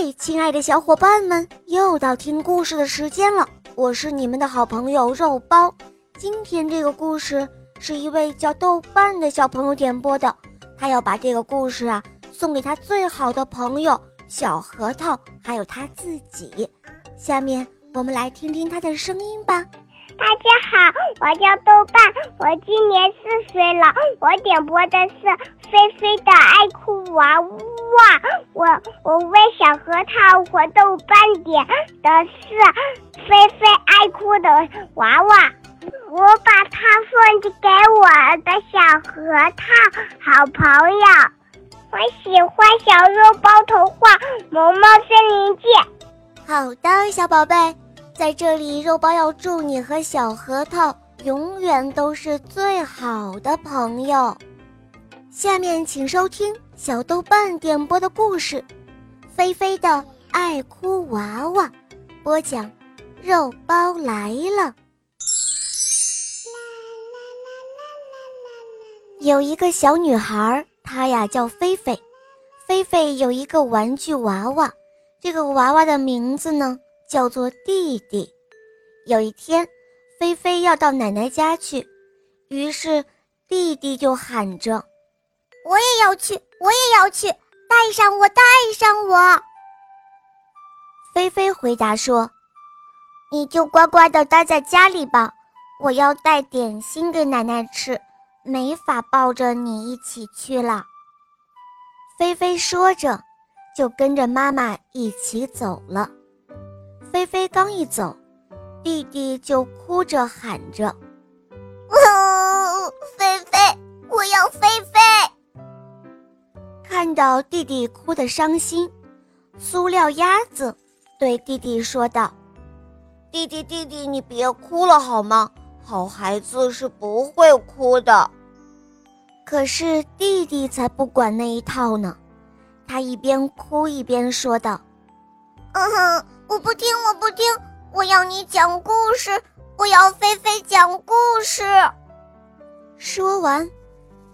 嘿，亲爱的小伙伴们，又到听故事的时间了。我是你们的好朋友肉包。今天这个故事是一位叫豆瓣的小朋友点播的，他要把这个故事啊送给他最好的朋友小核桃，还有他自己。下面我们来听听他的声音吧。大家好，我叫豆瓣，我今年四岁了。我点播的是。菲菲的爱哭娃娃，哇我我为小核桃活动斑点的是菲菲爱哭的娃娃，我把它送去给我的小核桃好朋友。我喜欢小肉包童话《萌萌森林记》。好的，小宝贝，在这里肉包要祝你和小核桃永远都是最好的朋友。下面请收听小豆瓣点播的故事《菲菲的爱哭娃娃》，播讲肉包来了。有一个小女孩，她呀叫菲菲。菲菲有一个玩具娃娃，这个娃娃的名字呢叫做弟弟。有一天，菲菲要到奶奶家去，于是弟弟就喊着。我也要去，我也要去，带上我，带上我。菲菲回答说：“你就乖乖的待在家里吧，我要带点心给奶奶吃，没法抱着你一起去了。”菲菲说着，就跟着妈妈一起走了。菲菲刚一走，弟弟就哭着喊着：“哦菲菲，我要菲菲。”看到弟弟哭得伤心，塑料鸭子对弟弟说道：“弟弟，弟弟，你别哭了好吗？好孩子是不会哭的。”可是弟弟才不管那一套呢，他一边哭一边说道：“嗯哼，我不听，我不听，我要你讲故事，我要菲菲讲故事。”说完，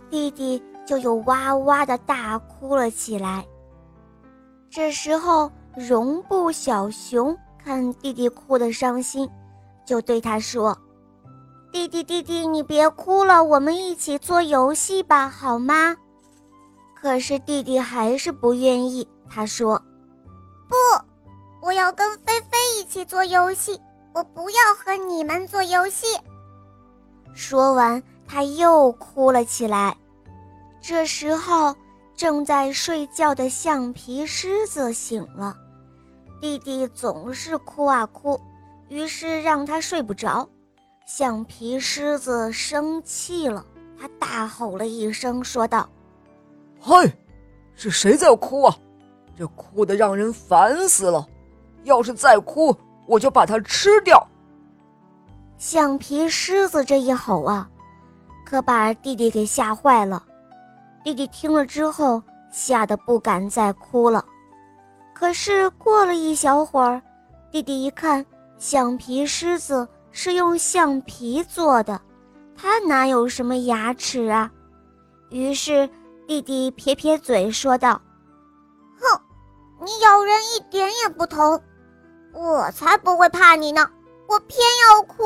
弟弟。就又哇哇的大哭了起来。这时候，绒布小熊看弟弟哭得伤心，就对他说：“弟弟，弟弟，你别哭了，我们一起做游戏吧，好吗？”可是弟弟还是不愿意。他说：“不，我要跟菲菲一起做游戏，我不要和你们做游戏。”说完，他又哭了起来。这时候，正在睡觉的橡皮狮子醒了。弟弟总是哭啊哭，于是让他睡不着。橡皮狮子生气了，他大吼了一声，说道：“嘿，是谁在哭啊？这哭得让人烦死了！要是再哭，我就把它吃掉。”橡皮狮子这一吼啊，可把弟弟给吓坏了。弟弟听了之后，吓得不敢再哭了。可是过了一小会儿，弟弟一看，橡皮狮子是用橡皮做的，它哪有什么牙齿啊？于是弟弟撇撇嘴说道：“哼，你咬人一点也不疼，我才不会怕你呢，我偏要哭。”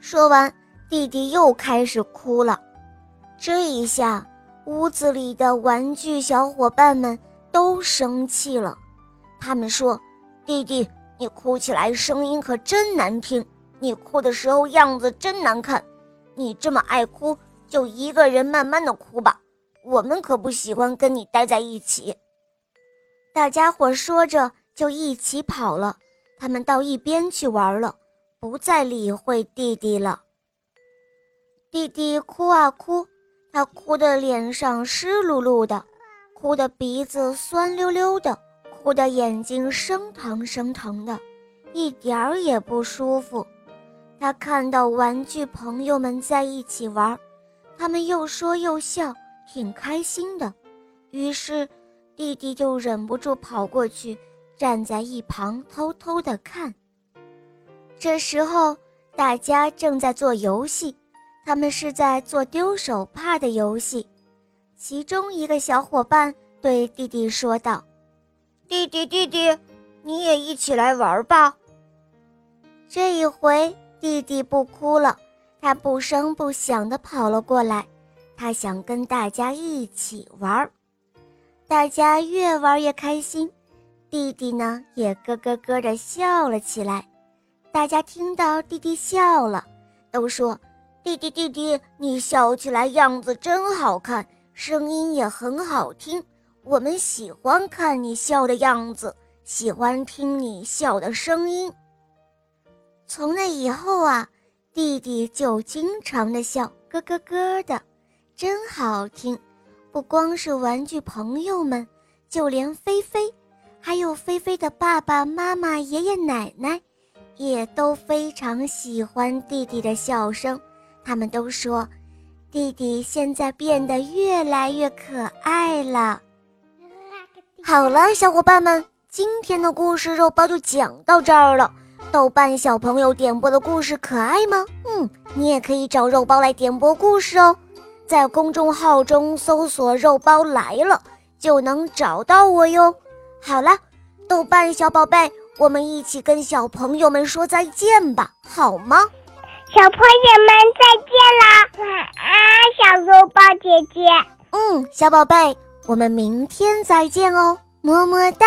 说完，弟弟又开始哭了。这一下。屋子里的玩具小伙伴们都生气了，他们说：“弟弟，你哭起来声音可真难听，你哭的时候样子真难看，你这么爱哭，就一个人慢慢的哭吧，我们可不喜欢跟你待在一起。”大家伙说着就一起跑了，他们到一边去玩了，不再理会弟弟了。弟弟哭啊哭。他哭得脸上湿漉漉的，哭得鼻子酸溜溜的，哭得眼睛生疼生疼的，一点儿也不舒服。他看到玩具朋友们在一起玩，他们又说又笑，挺开心的。于是，弟弟就忍不住跑过去，站在一旁偷偷地看。这时候，大家正在做游戏。他们是在做丢手帕的游戏，其中一个小伙伴对弟弟说道：“弟弟弟弟，你也一起来玩吧。这一回弟弟不哭了，他不声不响地跑了过来，他想跟大家一起玩。大家越玩越开心，弟弟呢也咯咯咯地笑了起来。大家听到弟弟笑了，都说：“弟弟弟弟，你笑起来样子真好看，声音也很好听。我们喜欢看你笑的样子，喜欢听你笑的声音。”从那以后啊，弟弟就经常的笑，咯咯咯的，真好听。不光是玩具朋友们，就连菲菲，还有菲菲的爸爸妈妈、爷爷奶奶。也都非常喜欢弟弟的笑声，他们都说，弟弟现在变得越来越可爱了。好了，小伙伴们，今天的故事肉包就讲到这儿了。豆瓣小朋友点播的故事可爱吗？嗯，你也可以找肉包来点播故事哦，在公众号中搜索“肉包来了”就能找到我哟。好了，豆瓣小宝贝。我们一起跟小朋友们说再见吧，好吗？小朋友们再见啦！晚安，小肉包姐姐。嗯，小宝贝，我们明天再见哦，么么哒。